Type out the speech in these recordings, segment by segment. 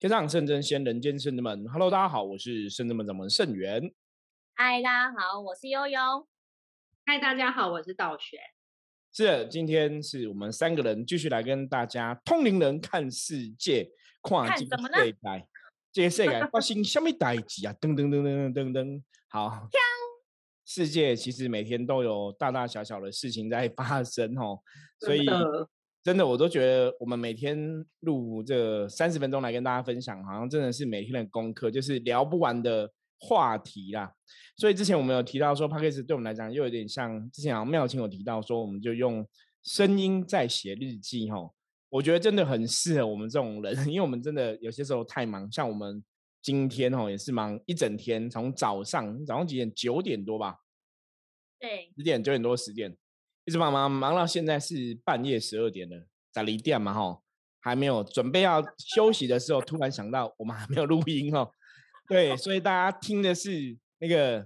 天上圣真仙，人间圣真门。Hello，大家好，我是圣真门掌门圣元。嗨，大家好，我是悠悠。嗨，大家好，我是道玄。是，今天是我们三个人继续来跟大家通灵人看世界，看什么呢？这个世界发生什么代志啊？噔噔噔噔噔噔噔，好。世界其实每天都有大大小小的事情在发生哦，所以。真的，我都觉得我们每天录这三十分钟来跟大家分享，好像真的是每天的功课，就是聊不完的话题啦。所以之前我们有提到说 p a c k a g e 对我们来讲又有点像之前好像妙清有提到说，我们就用声音在写日记哈。我觉得真的很适合我们这种人，因为我们真的有些时候太忙，像我们今天哦也是忙一整天，从早上早上几点九点多吧，对，十点九点多十点。一直忙忙忙到现在是半夜十二点了，在离店嘛哈，还没有准备要休息的时候，突然想到我们还没有录音哦。对，所以大家听的是那个，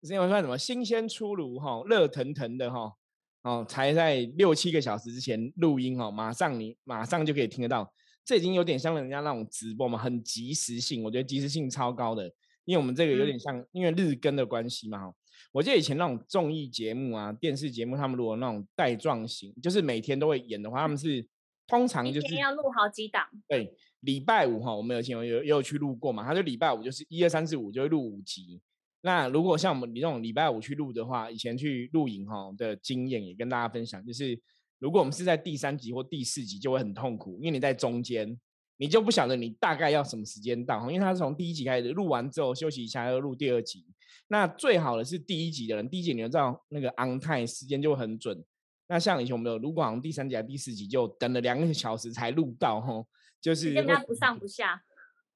之前我说什么新鲜出炉哈，热腾腾的哈，哦，才在六七个小时之前录音哦，马上你马上就可以听得到，这已经有点像人家那种直播嘛，很及时性，我觉得及时性超高的，因为我们这个有点像因为日更的关系嘛哈。我记得以前那种综艺节目啊、电视节目，他们如果那种带状型，就是每天都会演的话，他们是通常就是要录好几档。对，礼拜五哈，我们有前有有有去录过嘛？他就礼拜五就是一二三四五就会录五集。那如果像我们你这种礼拜五去录的话，以前去录影哈的经验也跟大家分享，就是如果我们是在第三集或第四集，就会很痛苦，因为你在中间，你就不晓得你大概要什么时间到，因为他是从第一集开始录完之后休息一下，又录第二集。那最好的是第一集的人，第一集你就知道那个 on time 时间就很准。那像以前我们有如果好像第三集还第四集就等了两个小时才录到吼，就是跟他不上不下。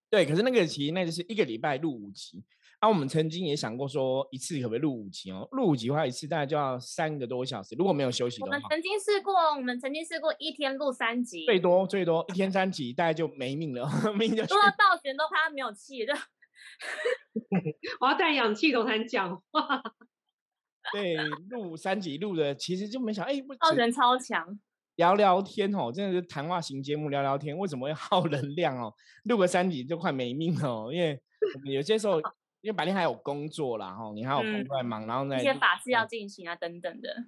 对，可是那个其实那就是一个礼拜录五集。那我们曾经也想过说一次可不可以录五集哦？录五集的话一次大概就要三个多小时，如果没有休息的话。我们曾经试过，我们曾经试过一天录三集，最多最多一天三集，大概就没命了，命就。说到倒悬都快要没有气了。我要带氧气筒才能讲话。对，录三集录的，其实就没想，哎，耗人超强。聊聊天哦，真的是谈话型节目，聊聊天为什么会耗能量哦？录个三集就快没命哦，因为我们有些时候，因为白天还有工作啦，哈，你还有工作在忙，然后那些法事要进行啊，等等的。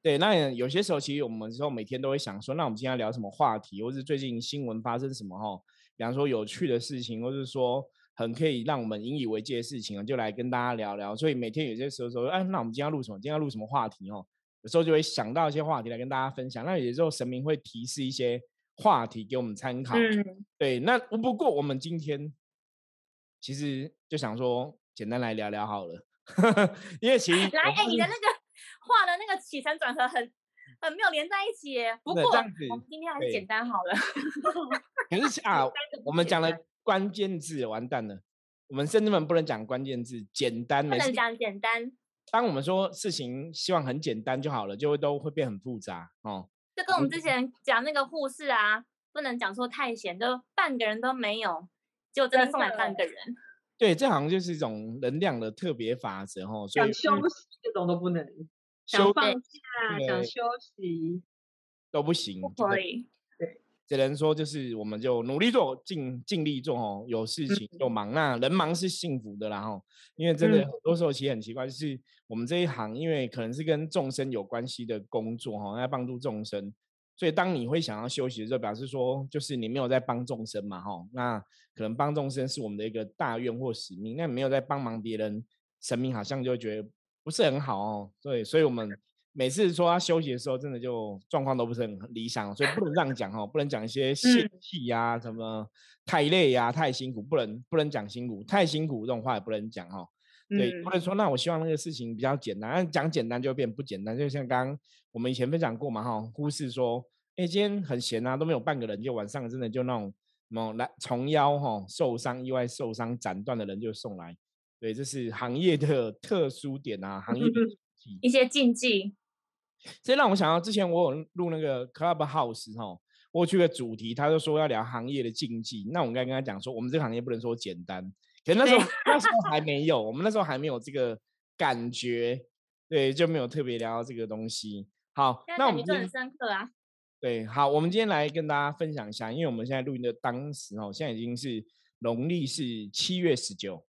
对，那有些时候其实我们说每天都会想说，那我们今天要聊什么话题，或是最近新闻发生什么哈？比方说有趣的事情，或是说。很可以让我们引以为戒的事情啊，就来跟大家聊聊。所以每天有些时候说，哎，那我们今天要录什么？今天要录什么话题哦？有时候就会想到一些话题来跟大家分享。那有时候神明会提示一些话题给我们参考。嗯，对。那不过我们今天其实就想说，简单来聊聊好了。因为其实 来，哎，你的那个话的那个起承转合很很没有连在一起。不过我们今天还是简单好了。可是啊，我们讲了。关键字完蛋了，我们甚至们不能讲关键字，简单不能讲简单。当我们说事情希望很简单就好了，就会都会变很复杂哦。就跟我们之前讲那个护士啊，不能讲说太闲，就半个人都没有，就真的送来半个人。对，这好像就是一种能量的特别法则哦。想休息这种都不能，想放假、想休息都不行，不可以。只能说就是我们就努力做，尽尽力做哦。有事情就忙，那人忙是幸福的啦吼。因为真的很多时候其实很奇怪，就是我们这一行，因为可能是跟众生有关系的工作哈，要帮助众生，所以当你会想要休息的时候，表示说就是你没有在帮众生嘛哈。那可能帮众生是我们的一个大愿或使命，那没有在帮忙别人，神明好像就觉得不是很好哦。对，所以我们。每次说他休息的时候，真的就状况都不是很理想，所以不能这样讲哈，不能讲一些泄气呀，什么太累呀、太辛苦，不能不能讲辛苦，太辛苦这种话也不能讲哈。对，不能说那我希望那个事情比较简单，讲简单就变不简单。就像刚刚我们以前分享过嘛哈，忽视说，哎，今天很闲啊，都没有半个人，就晚上真的就那种什么来从腰哈受伤、意外受伤、斩断的人就送来。对，这是行业的特殊点啊，行业 一些禁忌。这让我想到之前我有录那个 Club House 哈，我去个主题，他就说要聊行业的禁忌。那我应该跟他讲说，我们这个行业不能说简单，可那时候那时候还没有，我们那时候还没有这个感觉，对，就没有特别聊到这个东西。好，那我们就很深刻啊。对，好，我们今天来跟大家分享一下，因为我们现在录音的当时哦，现在已经是农历是七月十九。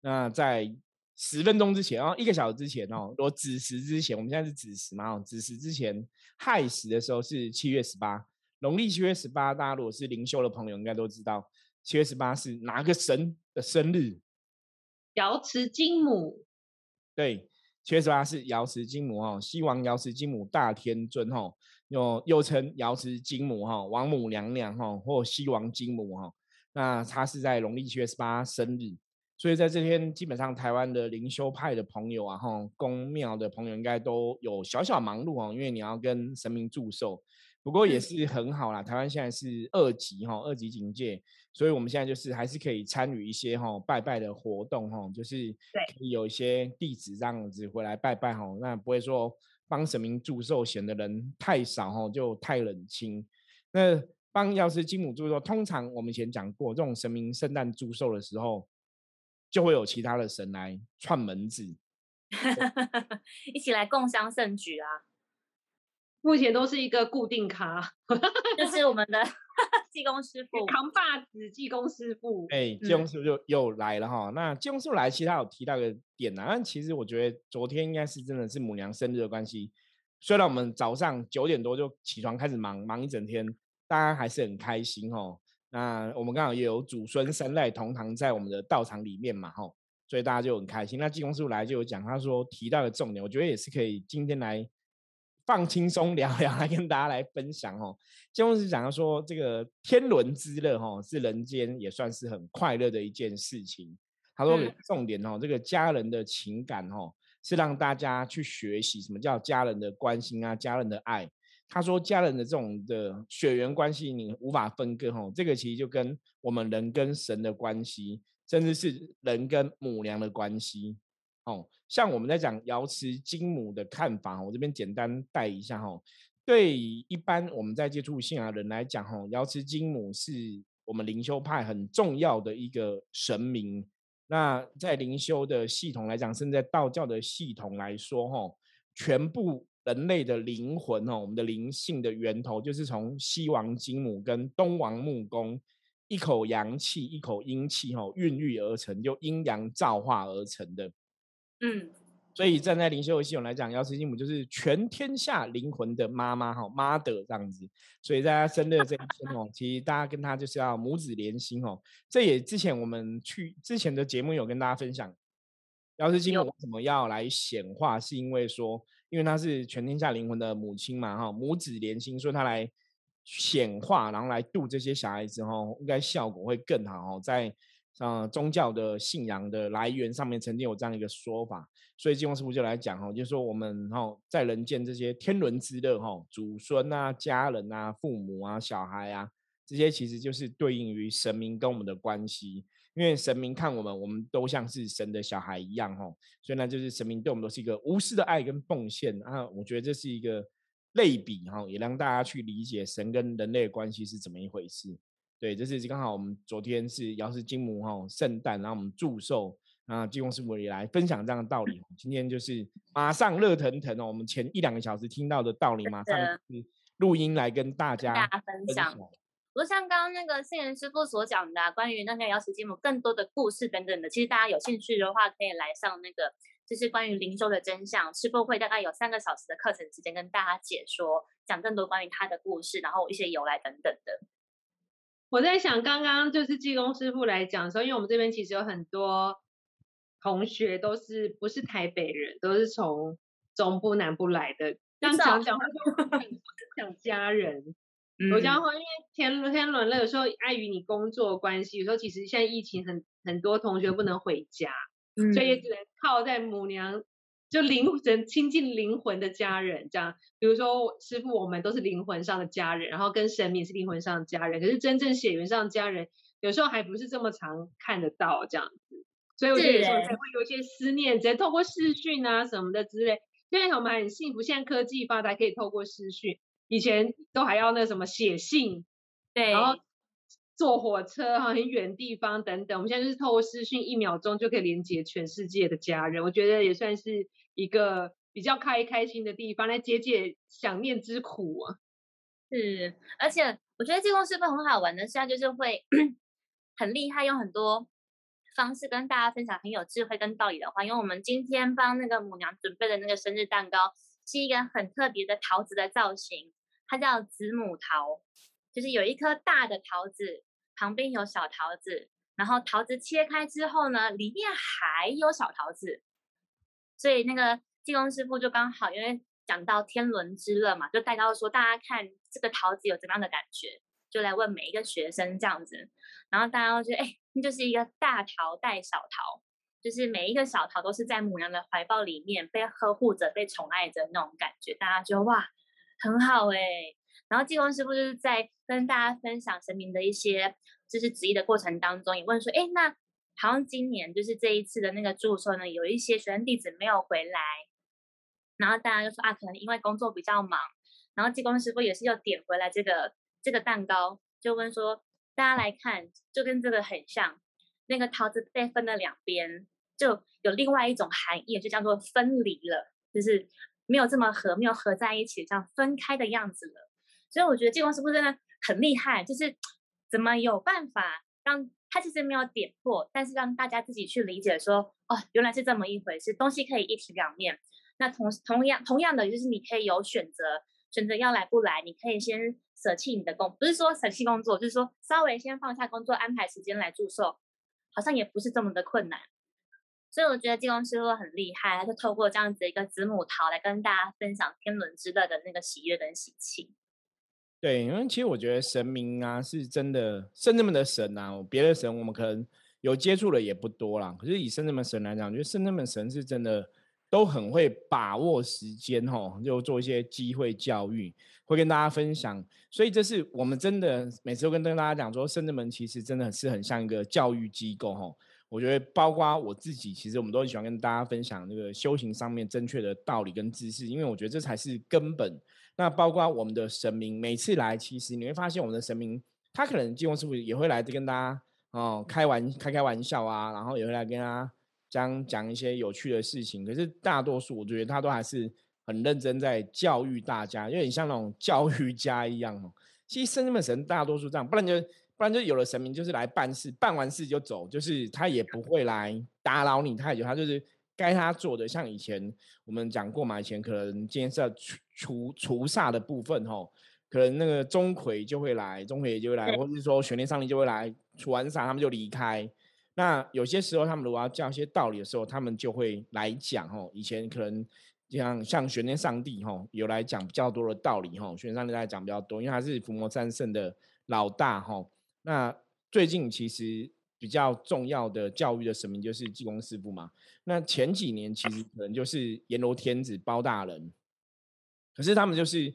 那在十分钟之前哦，一个小时之前哦，我子时之前，我们现在是子时嘛，哦，子时之前亥时的时候是七月十八，农历七月十八，大家如果是灵修的朋友应该都知道，七月十八是哪个神的生日？瑶池金母。对，七月十八是瑶池金母哦，西王瑶池金母大天尊哦。又又称瑶池金母哈，王母娘娘哈，或西王金母哈。那她是在农历七月十八生日，所以在这天，基本上台湾的灵修派的朋友啊，哈，公庙的朋友应该都有小小忙碌哦，因为你要跟神明祝寿。不过也是很好啦，台湾现在是二级哈，二级警戒，所以我们现在就是还是可以参与一些哈拜拜的活动哈，就是可以有一些弟子这样子回来拜拜哈，那不会说。帮神明祝寿显得人太少哈，就太冷清。那帮药师金母祝寿，通常我们以前讲过，这种神明圣诞祝寿的时候，就会有其他的神来串门子，一起来共襄盛举啊。目前都是一个固定咖，就是我们的。济公师傅，扛把子，济公师傅。哎，济公师傅就又来了哈。那技工师傅来，其实他有提到个点啊。但其实我觉得昨天应该是真的是母娘生日的关系。虽然我们早上九点多就起床开始忙，忙一整天，大家还是很开心哦。那我们刚好也有祖孙三代同堂在我们的道场里面嘛，吼，所以大家就很开心。那济公师傅来就有讲，他说提到的重点，我觉得也是可以今天来。放轻松聊聊，来跟大家来分享哦。就是讲到说，这个天伦之乐哈，是人间也算是很快乐的一件事情。他说重点哦，这个家人的情感哦，是让大家去学习什么叫家人的关心啊，家人的爱。他说家人的这种的血缘关系，你无法分割哈。这个其实就跟我们人跟神的关系，甚至是人跟母娘的关系。哦，像我们在讲瑶池金母的看法，我这边简单带一下哈。对于一般我们在接触信仰人来讲，哈，瑶池金母是我们灵修派很重要的一个神明。那在灵修的系统来讲，甚至在道教的系统来说，哈，全部人类的灵魂，哦，我们的灵性的源头，就是从西王金母跟东王木工一口阳气、一口阴气，哦，孕育而成，就阴阳造化而成的。嗯，所以站在灵修的系统来讲，瑶池金母就是全天下灵魂的妈妈哈，mother 这样子。所以在她生日这一天哦，其实大家跟她就是要母子连心哦。这也之前我们去之前的节目有跟大家分享，瑶池金母为什么要来显化，是因为说，因为她是全天下灵魂的母亲嘛哈，母子连心，所以她来显化，然后来度这些小孩子哈，应该效果会更好哦，在。像宗教的信仰的来源上面曾经有这样一个说法，所以金光师傅就来讲哈，就是说我们哈在人间这些天伦之乐哈，祖孙啊、家人啊、父母啊、小孩啊，这些其实就是对应于神明跟我们的关系，因为神明看我们，我们都像是神的小孩一样哈，所以呢，就是神明对我们都是一个无私的爱跟奉献啊，我觉得这是一个类比哈，也让大家去理解神跟人类的关系是怎么一回事。对，这是刚好我们昨天是瑶池金母哈圣诞，然后我们祝寿，啊，济公师傅也来分享这样的道理。今天就是马上热腾腾哦，我们前一两个小时听到的道理，马上录音来跟大家分享。不过像刚刚那个信仁师傅所讲的，关于那个瑶池金母更多的故事等等的，其实大家有兴趣的话，可以来上那个就是关于灵修的真相师傅会，大概有三个小时的课程时间跟大家解说，讲更多关于他的故事，然后一些由来等等的。我在想，刚刚就是济公师傅来讲的时候，因为我们这边其实有很多同学都是不是台北人，都是从中部南部来的。刚讲讲话就讲家人，我讲话因为天天伦乐，有时候碍于你工作关系，有时候其实现在疫情很很多同学不能回家，所以也只能靠在母娘。就灵魂亲近灵魂的家人，这样，比如说师傅，我们都是灵魂上的家人，然后跟神明是灵魂上的家人，可是真正血缘上的家人，有时候还不是这么常看得到这样子，所以我觉得有时候才会有一些思念，只能透过视讯啊什么的之类。现在我们很幸福，现在科技发达，可以透过视讯，以前都还要那什么写信，对，然后坐火车哈，很远地方等等，我们现在就是透过视讯，一秒钟就可以连接全世界的家人，我觉得也算是。一个比较开开心的地方，来解解想念之苦啊。是，而且我觉得济公师傅很好玩的现在就是会 很厉害，用很多方式跟大家分享很有智慧跟道理的话。因为我们今天帮那个母娘准备的那个生日蛋糕，是一个很特别的桃子的造型，它叫子母桃，就是有一颗大的桃子，旁边有小桃子，然后桃子切开之后呢，里面还有小桃子，所以那个济公师傅就刚好因为。讲到天伦之乐嘛，就带到说大家看这个桃子有怎么样的感觉，就来问每一个学生这样子，然后大家都觉得哎，那就是一个大桃带小桃，就是每一个小桃都是在母娘的怀抱里面被呵护着、被宠爱着那种感觉，大家觉得哇，很好哎。然后济公师傅就是在跟大家分享神明的一些就是旨意的过程当中，也问说，哎，那好像今年就是这一次的那个祝寿呢，有一些学生弟子没有回来。然后大家就说啊，可能因为工作比较忙，然后济公师傅也是又点回来这个这个蛋糕，就问说大家来看，就跟这个很像，那个桃子被分了两边，就有另外一种含义，就叫做分离了，就是没有这么合，没有合在一起，像分开的样子了。所以我觉得济公师傅真的很厉害，就是怎么有办法让他其实没有点破，但是让大家自己去理解说，哦，原来是这么一回事，东西可以一体两面。那同同样同样的，就是你可以有选择，选择要来不来，你可以先舍弃你的工，不是说舍弃工作，就是说稍微先放下工作，安排时间来祝寿，好像也不是这么的困难。所以我觉得济公师傅很厉害，他就透过这样子一个子母桃来跟大家分享天伦之乐的那个喜悦跟喜庆。对，因为其实我觉得神明啊，是真的圣人们的神啊，别的神我们可能有接触的也不多啦，可是以圣人们神来讲，我觉得圣人们神是真的。都很会把握时间，吼，就做一些机会教育，会跟大家分享。所以这是我们真的每次都跟大家讲说，圣智门其实真的是很像一个教育机构，吼。我觉得包括我自己，其实我们都很喜欢跟大家分享那个修行上面正确的道理跟知识，因为我觉得这才是根本。那包括我们的神明，每次来，其实你会发现我们的神明，他可能济公师傅也会来跟大家哦开玩开开玩笑啊，然后也会来跟大家。将讲一些有趣的事情，可是大多数我觉得他都还是很认真在教育大家，有点像那种教育家一样哦。其实圣人们神大多数这样，不然就不然就有了神明就是来办事，办完事就走，就是他也不会来打扰你太久，他就是该他做的。像以前我们讲过嘛，以前可能今天是要除除除煞的部分吼，可能那个钟馗就会来，钟馗就会来，或者是说玄天上帝就会来除完煞，他们就离开。那有些时候，他们如果要教一些道理的时候，他们就会来讲哦。以前可能像像玄天上帝哈，有来讲比较多的道理哦。玄天上帝来讲比较多，因为他是伏魔三圣的老大哈。那最近其实比较重要的教育的神明就是济公师傅嘛。那前几年其实可能就是阎罗天子包大人，可是他们就是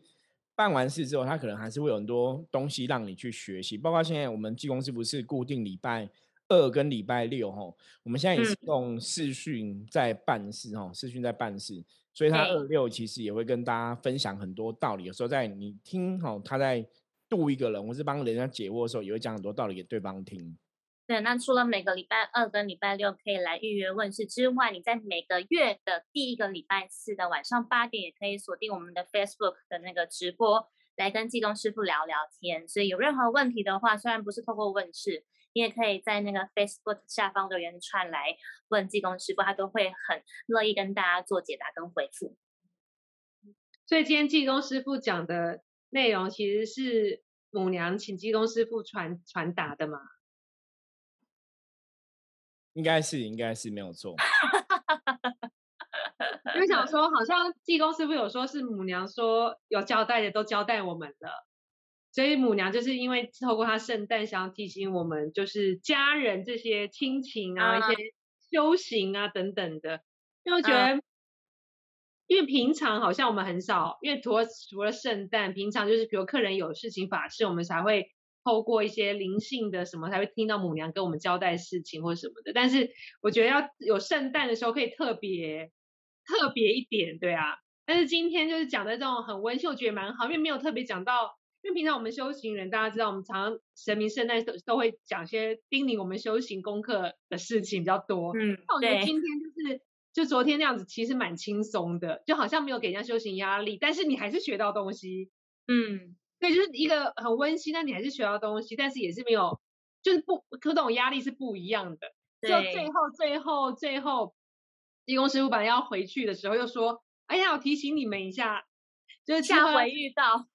办完事之后，他可能还是会有很多东西让你去学习，包括现在我们济公师傅是固定礼拜。二跟礼拜六哈，我们现在也是用视讯在办事哈，视讯在办事，所以他二六其实也会跟大家分享很多道理。有时候在你听哈，他在度一个人或是帮人家解惑的时候，也会讲很多道理给对方听。对，那除了每个礼拜二跟礼拜六可以来预约问世之外，你在每个月的第一个礼拜四的晚上八点，也可以锁定我们的 Facebook 的那个直播，来跟技工师傅聊聊天。所以有任何问题的话，虽然不是透过问世。你也可以在那个 Facebook 下方留言串来问技工师傅，他都会很乐意跟大家做解答跟回复。所以今天技工师傅讲的内容，其实是母娘请济公师傅传传达的嘛？应该是，应该是没有错。因为想说，好像济公师傅有说是母娘说有交代的都交代我们了。所以母娘就是因为透过她圣诞，想要提醒我们，就是家人这些亲情啊，一些修行啊等等的。因为我觉得，因为平常好像我们很少，因为除了除了圣诞，平常就是比如客人有事情法事，我们才会透过一些灵性的什么，才会听到母娘跟我们交代事情或什么的。但是我觉得要有圣诞的时候，可以特别特别一点，对啊。但是今天就是讲的这种很温馨，我觉得蛮好，因为没有特别讲到。因为平常我们修行人，大家知道，我们常常神明圣诞都都会讲些叮咛我们修行功课的事情比较多。嗯，那我觉得今天就是就昨天那样子，其实蛮轻松的，就好像没有给人家修行压力，但是你还是学到东西。嗯，对，就是一个很温馨，但你还是学到东西，但是也是没有，就是不，可这种压力是不一样的。就最后最后最后，义工师傅本来要回去的时候，又说：“哎呀，我提醒你们一下，就是下回遇到，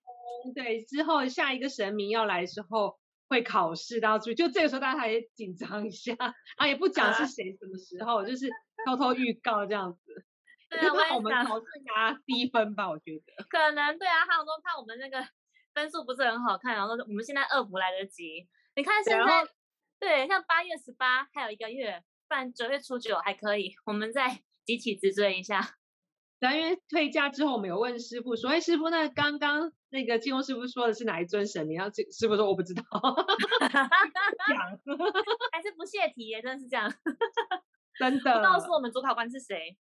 对，之后下一个神明要来的时候会考试，大家注意。就这个时候大家还紧张一下，啊，也不讲是谁什么时候，就是偷偷预告这样子。对啊，怕我们考试拿低分吧？我觉得 可能对啊，他们都怕我们那个分数不是很好看，然后说我们现在二不来得及。你看现在。对，像八月十八还有一个月，不然九月初九还可以，我们再集体自追一下。对，因为退假之后，我们有问师傅，说：“哎师傅，那刚刚那个济公师傅说的是哪一尊神明？”然后师傅说：“我不知道。讲 还是不屑提耶，真的是这样。真的，不告诉我们主考官是谁。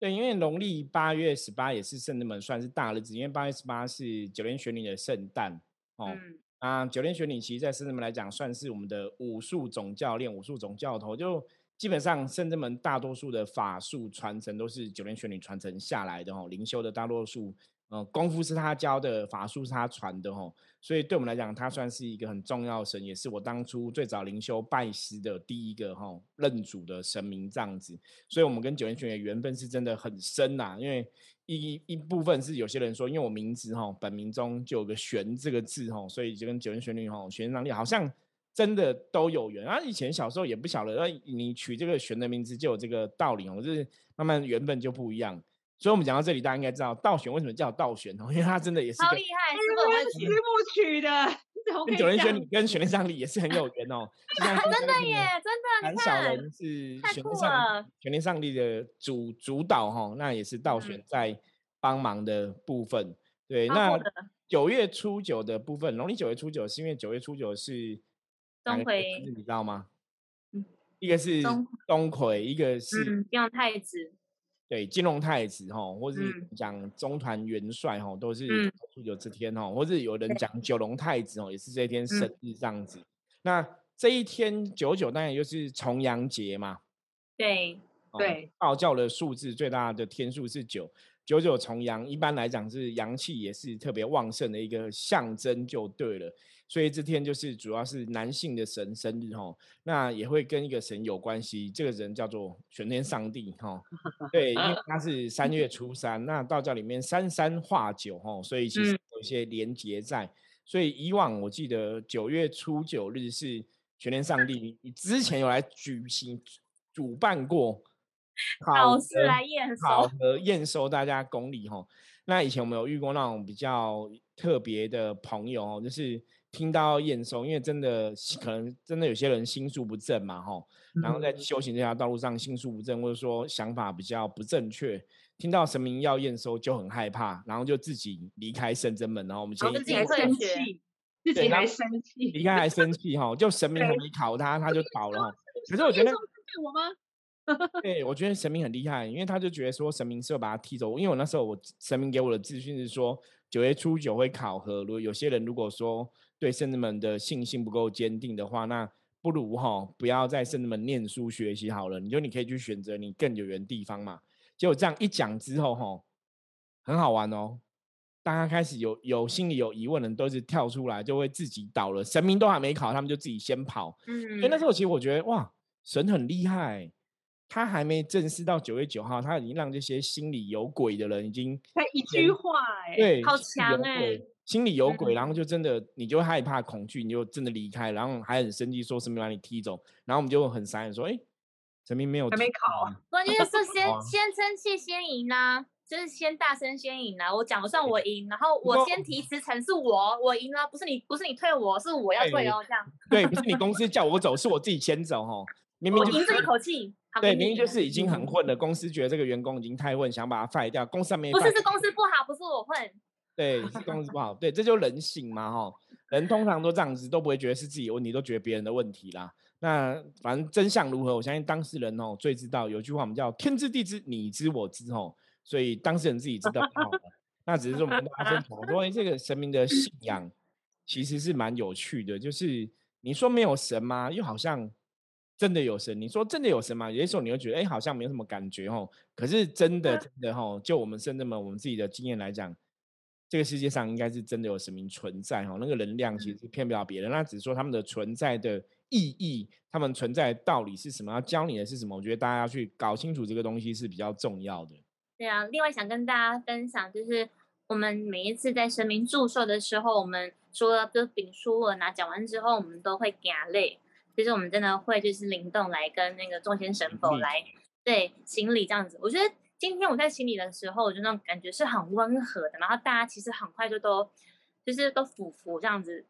对，因为农历八月十八也是圣人们算是大日子，因为八月十八是九天玄女的圣诞哦。啊，九天玄女其实，在圣人们来讲，算是我们的武术总教练、武术总教头。就基本上，圣人们大多数的法术传承都是九天玄女传承下来的哦。灵修的大多数，呃，功夫是他教的，法术是他传的哦。所以对我们来讲，他算是一个很重要的神，也是我当初最早灵修拜师的第一个哈认主的神明这样子。所以，我们跟九天玄女缘分是真的很深呐，因为。一一部分是有些人说，因为我名字哈，本名中就有个玄这个字哈，所以就跟九天玄女哈，玄上帝好像真的都有缘。啊以前小时候也不晓得，那你取这个玄的名字就有这个道理哦，就是慢慢缘分就不一样。所以我们讲到这里，大家应该知道道玄为什么叫道玄哦，因为他真的也是好厉害，是师傅取的。跟九天玄女跟玄天上帝也是很有缘哦。真的耶，真的，很小人是玄天上玄天上帝的主主导哈，那也是道玄在帮忙的部分。对，那九月初九的部分，农历九月初九是因为九月初九是钟馗，你知道吗？一个是钟馗，一个是金龙太子。对，金龙太子哈，或是讲中团元帅哈，都是初九这天哈，或是有人讲九龙太子哦，也是这一天生日这样子。那这一天九九当然就是重阳节嘛。对对，道教的数字最大的天数是九，九九重阳，一般来讲是阳气也是特别旺盛的一个象征，就对了。所以这天就是主要是男性的神生日哈，那也会跟一个神有关系，这个人叫做玄天上帝哈，对，因为他是三月初三，那道教里面三三化九哈，所以其实有一些连结在。所以以往我记得九月初九日是玄天上帝，你之前有来举行主办过 考试来验收，考核验收大家功力哈。那以前我们有遇过那种比较特别的朋友哦，就是。听到验收，因为真的可能真的有些人心术不正嘛，吼，然后在修行这条道路上心术不正，或者说想法比较不正确，听到神明要验收就很害怕，然后就自己离开圣真门，然后我们先自己还生气，自己还生气，离开还生气，哈，就神明还没考他，他就倒了。可是我觉得我吗？对，我觉得神明很厉害，因为他就觉得说神明是要把他踢走，因为我那时候我神明给我的资讯是说九月初九会考核，如果有些人如果说。对圣人们的信心不够坚定的话，那不如哈不要在圣人们念书学习好了。你就你可以去选择你更有缘地方嘛。结果这样一讲之后哈，很好玩哦。大家开始有有心里有疑问的人都是跳出来，就会自己倒了。神明都还没考，他们就自己先跑。嗯，所以那时候其实我觉得哇，神很厉害，他还没正式到九月九号，他已经让这些心里有鬼的人已经他一句话哎，对，好强哎。心里有鬼，然后就真的你就害怕恐惧，你就真的离开，然后还很生气，说神明把你踢走，然后我们就很傻眼说，哎，陈明没有，还没考啊，关键是 先先生气先赢啊，就是先大声先赢啊，我讲了算我。赢，然后我先提辞呈是我我赢了，不是你不是你退我是我要退哦，这样，对，不是你。公司叫我走，是我自己先走哦，明明凭这一口气，对，明明就是已经很。混了，公司觉得这个员工已经太混，想把他 fire 掉，公司上面不是是公司不好，不是我混。对，是公司不好。对，这就人性嘛，哈。人通常都这样子，都不会觉得是自己问题，都觉得别人的问题啦。那反正真相如何，我相信当事人哦最知道。有句话我们叫“天知地知，你知我知”哦，所以当事人自己知道就好了。那只是说我们跟大家分享，说这个神明的信仰其实是蛮有趣的。就是你说没有神吗？又好像真的有神。你说真的有神吗？有些时候你会觉得，哎，好像没有什么感觉哦。可是真的真的哈，就我们深圳们我们自己的经验来讲。这个世界上应该是真的有神明存在哈，那个能量其实是骗不了别人，那只是说他们的存在的意义，他们存在的道理是什么，要教你的是什么？我觉得大家要去搞清楚这个东西是比较重要的。对啊，另外想跟大家分享，就是我们每一次在神明祝寿的时候，我们除了就丙书文啊讲完之后，我们都会压泪，就是我们真的会就是灵动来跟那个众仙神佛来对行礼这样子，我觉得。今天我在心里的时候，我就那种感觉是很温和的，然后大家其实很快就都就是都俯伏这样子，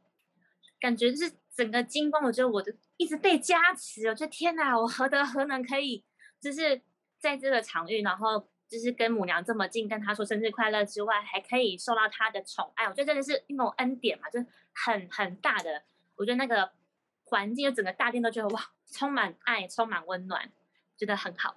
感觉就是整个金光，我觉得我的一直被加持，我觉得天哪，我何德何能可以就是在这个场域，然后就是跟母娘这么近，跟她说生日快乐之外，还可以受到她的宠爱，我觉得真的是一种恩典嘛，就是很很大的，我觉得那个环境，就整个大殿都觉得哇，充满爱，充满温暖，觉得很好。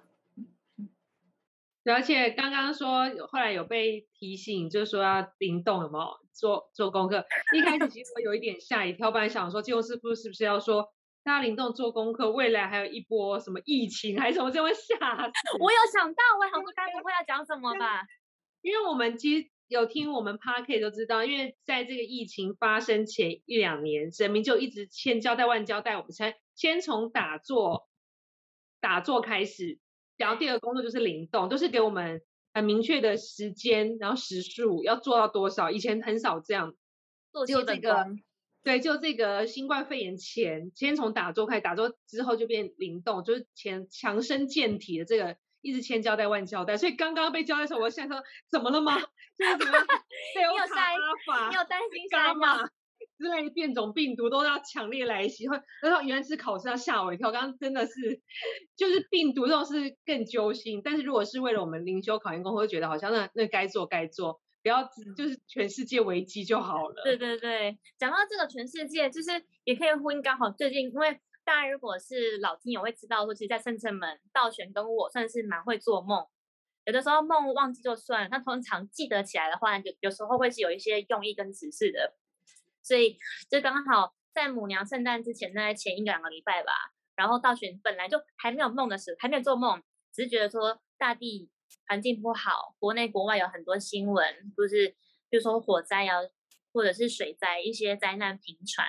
而且刚刚说后来有被提醒，就是说要灵动，有没有做做功课？一开始其实我有一点吓一跳，本来想说金融师傅是不是要说大家灵动做功课，未来还有一波什么疫情还是什么，就会吓我有想到，我想说该不会要讲什么吧？因为我们其实有听我们 p a r k 都知道，因为在这个疫情发生前一两年，神明就一直千交代万交代，我们先先从打坐打坐开始。然后第二个工作就是灵动，都是给我们很明确的时间，然后时数要做到多少。以前很少这样，就这个，对，就这个新冠肺炎前，先从打坐开始，打坐之后就变灵动，就是前强身健体的这个，一直千交代万交代。所以刚刚被交代的时候，我现在说怎么了吗？就是怎么？你有担心？你有担心啥吗？之类变种病毒都要强烈来袭，会然后原来是考试要吓我一跳，刚刚真的是就是病毒这种是更揪心，但是如果是为了我们灵修考研工，会觉得好像那那该做该做，不要就是全世界危机就好了。对对对，讲到这个全世界，就是也可以呼应刚好最近，因为大家如果是老听友会知道说，其实，在圣城门道玄跟我算是蛮会做梦，有的时候梦忘记就算，那通常记得起来的话，有有时候会是有一些用意跟指示的。所以就刚好在母娘圣诞之前，在前一两个礼拜吧，然后道玄本来就还没有梦的时候，还没有做梦，只是觉得说大地环境不好，国内国外有很多新闻，就是比如说火灾啊，或者是水灾，一些灾难频传。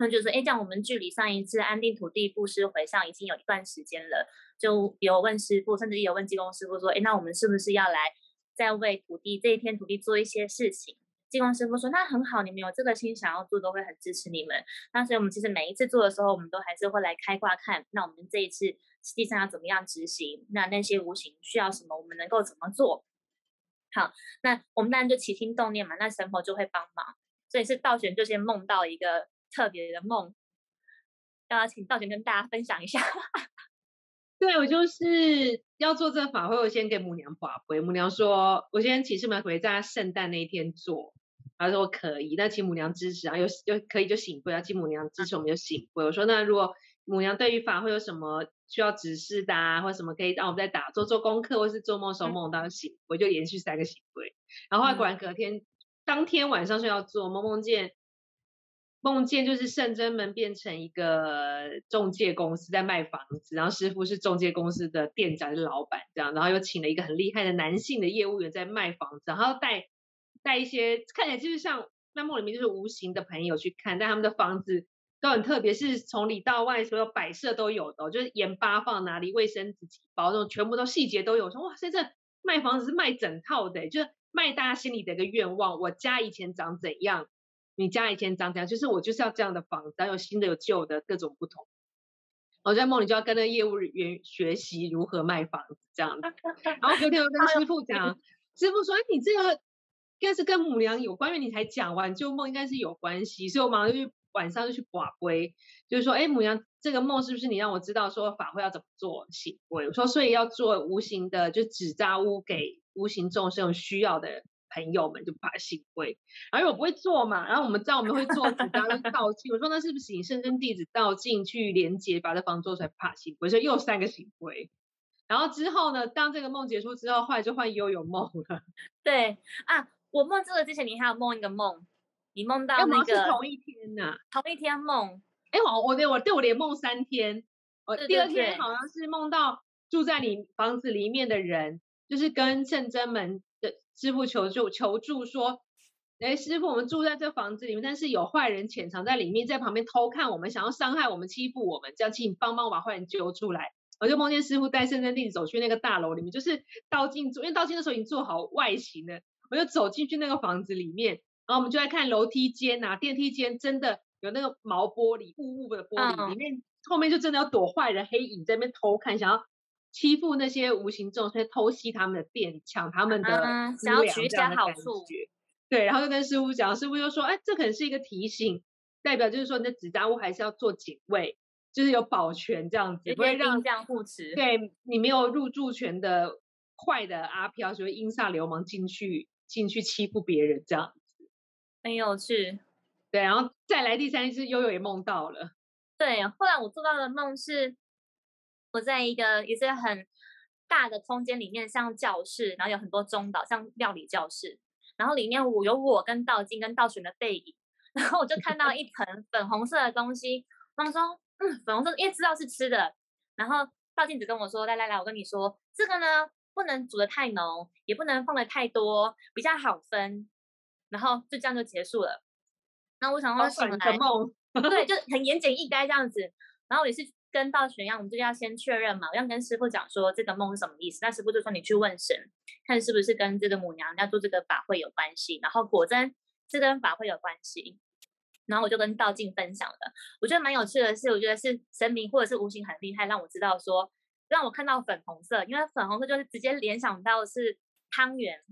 那就说，哎，这样我们距离上一次安定土地布施回向已经有一段时间了，就有问师傅，甚至有问济公师傅说，哎，那我们是不是要来再为土地这一片土地做一些事情？金光师傅说：“那很好，你们有这个心想要做，都会很支持你们。那所以我们其实每一次做的时候，我们都还是会来开挂看，那我们这一次实际上要怎么样执行？那那些无形需要什么，我们能够怎么做？好，那我们当然就起心动念嘛，那神佛就会帮忙。所以是道玄就先梦到一个特别的梦，要请道玄跟大家分享一下。对我就是要做这个法会，我先给母娘法会，母娘说我先请示母娘可以在圣诞那一天做。”他说可以，那请母娘支持啊，有有可以就醒会，要请母娘支持我们就醒会。我说那如果母娘对于法会有什么需要指示的啊，或什么可以让我们在打坐做功课，或是做梦时候梦到醒，我就连续三个醒会。然后果然隔天当天晚上睡要做梦，梦见梦见就是圣真门变成一个中介公司在卖房子，然后师傅是中介公司的店长是老板这样，然后又请了一个很厉害的男性的业务员在卖房子，然后带。带一些看起来就是像那梦里面就是无形的朋友去看，但他们的房子都很特别，是从里到外所有摆设都有的，就是盐巴放哪里，卫生纸几包，这种全部都细节都有。说哇，现在卖房子是卖整套的，就是卖大家心里的一个愿望。我家以前长怎样，你家以前长怎样，就是我就是要这样的房子，有新的有旧的各种不同。我在梦里就要跟那业务员学习如何卖房子这样子，然后昨天我跟师傅讲，师傅说，哎，你这个。应该是跟母娘有关，因为你才讲完旧梦，应该是有关系，所以我马上就去晚上就去寡归，就是说，哎，母娘这个梦是不是你让我知道说法会要怎么做醒归？我说，所以要做无形的，就纸扎屋给无形众生需要的朋友们，就把醒归。然后我不会做嘛，然后我们知道我们会做纸扎跟道镜，我说那是不是请圣真弟子道镜去连接，把这房做出来怕醒归？所以又三个醒归。然后之后呢，当这个梦结束之后，后来就换悠悠梦了。对啊。我梦这个之前，你还有梦一个梦，你梦到那个同一天呐，同一天梦。哎，我我对我对我连梦三天，我第二天好像是梦到住在你房子里面的人，就是跟圣真门的师傅求助求助说，哎，师傅，我们住在这房子里面，但是有坏人潜藏在里面，在旁边偷看我们，想要伤害我们、欺负我们，这样请你帮帮我把坏人揪出来。我就梦见师傅带圣真弟子走去那个大楼里面，就是道静做，因为道静那时候已经做好外形了，我就走进去那个房子里面，然后我们就在看楼梯间呐，电梯间真的有那个毛玻璃、雾雾的玻璃，里面后面就真的有躲坏人黑影在那边偷看，想要欺负那些无形众生，偷袭他们的店，抢他们的想要取一些好处。对，然后就跟师傅讲，师傅就说：“哎，这可能是一个提醒，代表就是说你的纸扎屋还是要做警卫，就是有保全这样子，不会让这样护持。对你没有入住权的坏的阿飘，就会阴煞流氓进去进去欺负别人这样子，很有趣。对，然后再来第三次，悠悠也梦到了。对，后来我做到的梦是，我在一个也是很大的空间里面，像教室，然后有很多中岛，像料理教室。”然后里面我有我跟道金跟道玄的背影，然后我就看到一盆粉红色的东西，他们说，嗯，粉红色，因为知道是吃的。然后道静只跟我说，来来来，我跟你说，这个呢不能煮的太浓，也不能放的太多，比较好分。然后就这样就结束了。那我想说醒来，对，就 很言简意赅这样子。然后也是。跟道玄一样，我们就要先确认嘛，我要跟师傅讲说这个梦是什么意思。那师傅就说你去问神，看是不是跟这个母娘要做这个法会有关系。然后果真是跟法会有关系。然后我就跟道静分享了，我觉得蛮有趣的是，我觉得是神明或者是无形很厉害，让我知道说，让我看到粉红色，因为粉红色就是直接联想到是汤圆。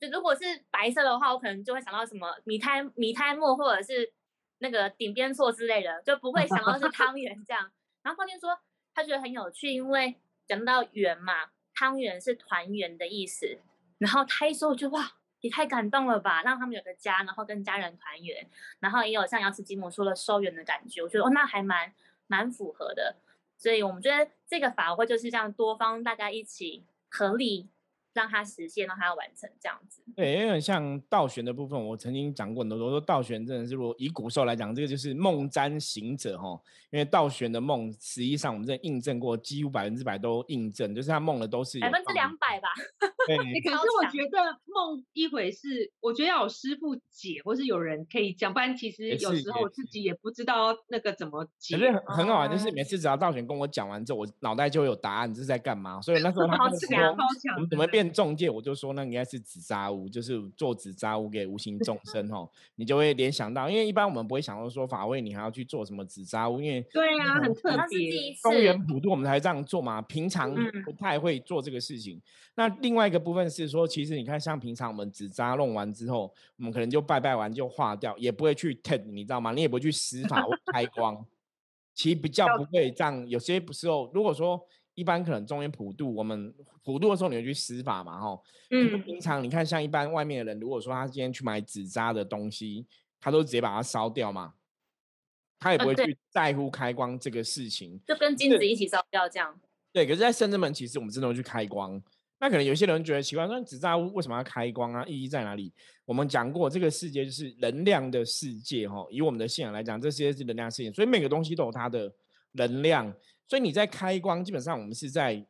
就如果是白色的话，我可能就会想到什么米胎米胎木或者是那个顶边错之类的，就不会想到是汤圆这样。然后关键说，他觉得很有趣，因为讲到圆嘛，汤圆是团圆的意思。然后他一说，我就哇，也太感动了吧，让他们有个家，然后跟家人团圆。然后也有像瑶池金母说的收圆的感觉，我觉得哦，那还蛮蛮符合的。所以我们觉得这个法会就是这样，多方大家一起合力。让他实现，让他完成这样子。对，因为像倒悬的部分，我曾经讲过很多，我说倒悬真的是，如果以古时候来讲，这个就是梦占行者哈。因为倒悬的梦，实际上我们这印证过，几乎百分之百都印证，就是他梦的都是百分之两百吧。对，可是我觉得梦一回是，我觉得要有师傅解，或是有人可以讲，不然其实有时候我自己也不知道那个怎么解。可是很好玩，就是每次只要倒悬跟我讲完之后，我脑袋就会有答案，这是在干嘛？所以那时候他好强，我们怎么变？中介我就说那应该是纸扎屋，就是做纸扎屋给无形众 生哦，你就会联想到，因为一般我们不会想到说法会你还要去做什么纸扎屋，因为对啊，很特别。公园普渡我们才这样做嘛，平常不太会做这个事情。那另外一个部分是说，其实你看像平常我们纸扎弄完之后，我们可能就拜拜完就化掉，也不会去 t 你知道吗？你也不会去施法或开光，其实比较不会这样。有些不是哦，如果说。一般可能中间普渡，我们普渡的时候你会去施法嘛？哈，嗯，平常你看像一般外面的人，如果说他今天去买纸扎的东西，他都直接把它烧掉嘛，他也不会去在乎开光这个事情，就跟金子一起烧掉这样。对，可是，在圣智门其实我们真的会去开光。那可能有些人觉得奇怪，说纸扎屋为什么要开光啊？意义在哪里？我们讲过，这个世界就是能量的世界，哈，以我们的信仰来讲，这世界是能量世界，所以每个东西都有它的能量。所以你在开光，基本上我们是在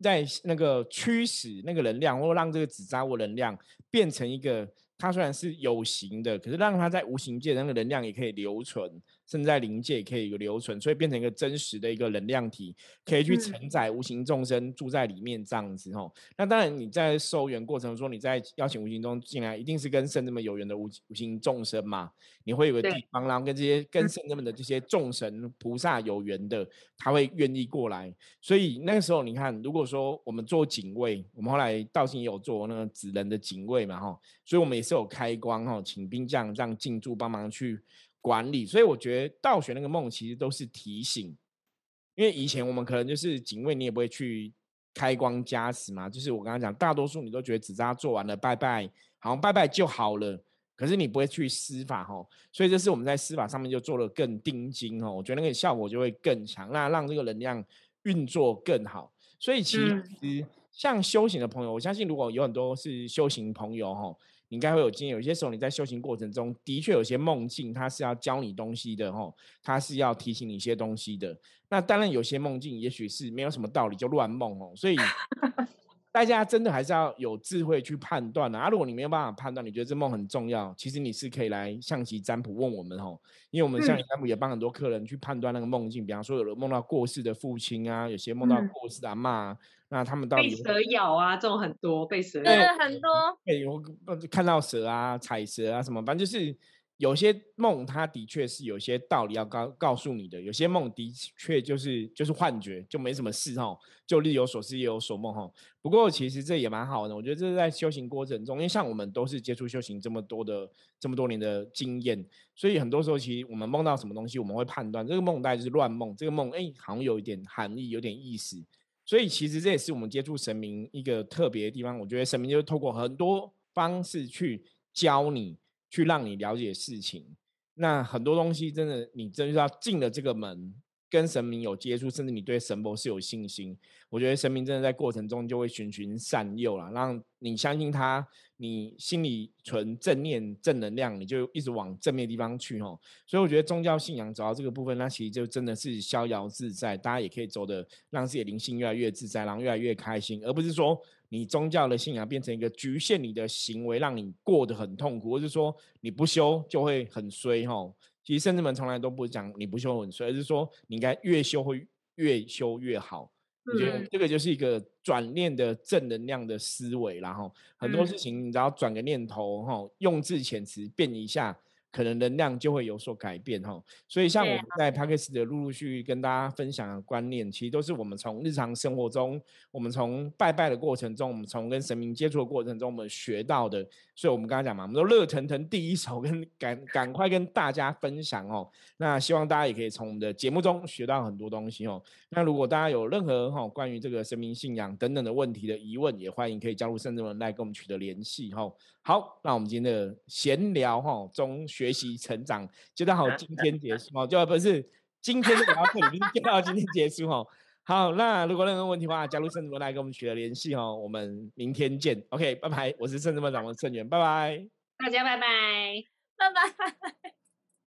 在那个驱使那个能量，或让这个纸扎物能量变成一个，它虽然是有形的，可是让它在无形界那个能量也可以留存。甚至在灵界也可以有留存，所以变成一个真实的一个能量体，可以去承载无形众生住在里面这样子吼。那当然你在收缘过程中，你在邀请无形中进来，一定是跟圣人们有缘的无无形众生嘛。你会有个地方，然后跟这些跟圣人们的这些众神菩萨有缘的，他会愿意过来。所以那个时候你看，如果说我们做警卫，我们后来道信也有做那个纸人的警卫嘛吼，所以我们也是有开光吼，请兵将这样进驻帮忙去。管理，所以我觉得道学那个梦其实都是提醒，因为以前我们可能就是警卫，你也不会去开光加持嘛。就是我刚刚讲，大多数你都觉得只扎做完了拜拜，好像拜拜就好了，可是你不会去施法哈。所以这是我们在施法上面就做了更定睛哦，我觉得那个效果就会更强，那让这个能量运作更好。所以其实像修行的朋友，我相信如果有很多是修行朋友哈。你应该会有经验，有些时候你在修行过程中的确有些梦境，它是要教你东西的吼，它是要提醒你一些东西的。那当然有些梦境也许是没有什么道理就乱梦哦，所以 大家真的还是要有智慧去判断啊。如果你没有办法判断，你觉得这梦很重要，其实你是可以来象棋占卜问我们哦，因为我们象棋占卜也帮很多客人去判断那个梦境，比方说有人梦到过世的父亲啊，有些梦到过世的阿妈，那他们到底被蛇咬啊，这种很多被蛇咬，对，很多，对，我看到蛇啊、踩蛇啊什么，反正就是。有些梦，它的确是有些道理要告告诉你的；有些梦的确就是就是幻觉，就没什么事哈，就日有所思夜有所梦哈。不过其实这也蛮好的，我觉得这是在修行过程中，因为像我们都是接触修行这么多的这么多年的经验，所以很多时候其实我们梦到什么东西，我们会判断这个梦大概就是乱梦，这个梦哎好像有一点含义，有点意思。所以其实这也是我们接触神明一个特别的地方。我觉得神明就是透过很多方式去教你。去让你了解事情，那很多东西真的，你真是要进了这个门，跟神明有接触，甚至你对神佛是有信心。我觉得神明真的在过程中就会循循善诱了，让你相信他，你心里存正念、正能量，你就一直往正面地方去哦。所以我觉得宗教信仰走到这个部分，那其实就真的是逍遥自在，大家也可以走的让自己的灵性越来越自在，然后越来越开心，而不是说。你宗教的信仰变成一个局限你的行为，让你过得很痛苦，或是说你不修就会很衰哈。其实甚至们从来都不讲你不修很衰，而是说你应该越修会越修越好。我觉得这个就是一个转念的正能量的思维，然后很多事情你只要转个念头哈，用字遣词变一下。可能能量就会有所改变哈，所以像我们在 p a c k e s 的陆陆续续跟大家分享的观念，其实都是我们从日常生活中，我们从拜拜的过程中，我们从跟神明接触的过程中，我们学到的。所以我们刚刚讲嘛，我们都热腾腾第一手跟赶赶快跟大家分享哦。那希望大家也可以从我们的节目中学到很多东西哦。那如果大家有任何哈关于这个神明信仰等等的问题的疑问，也欢迎可以加入圣智门来跟我们取得联系哈。好，那我们今天的闲聊哈中学习成长就到好今天结束哦，就不是今天的聊课已经就到今天结束哈。好，那如果任何问题的话，加入圣智门来跟我们取得联系哦。我们明天见，OK，拜拜。我是圣智门掌门圣元，拜拜。大家拜拜，拜拜。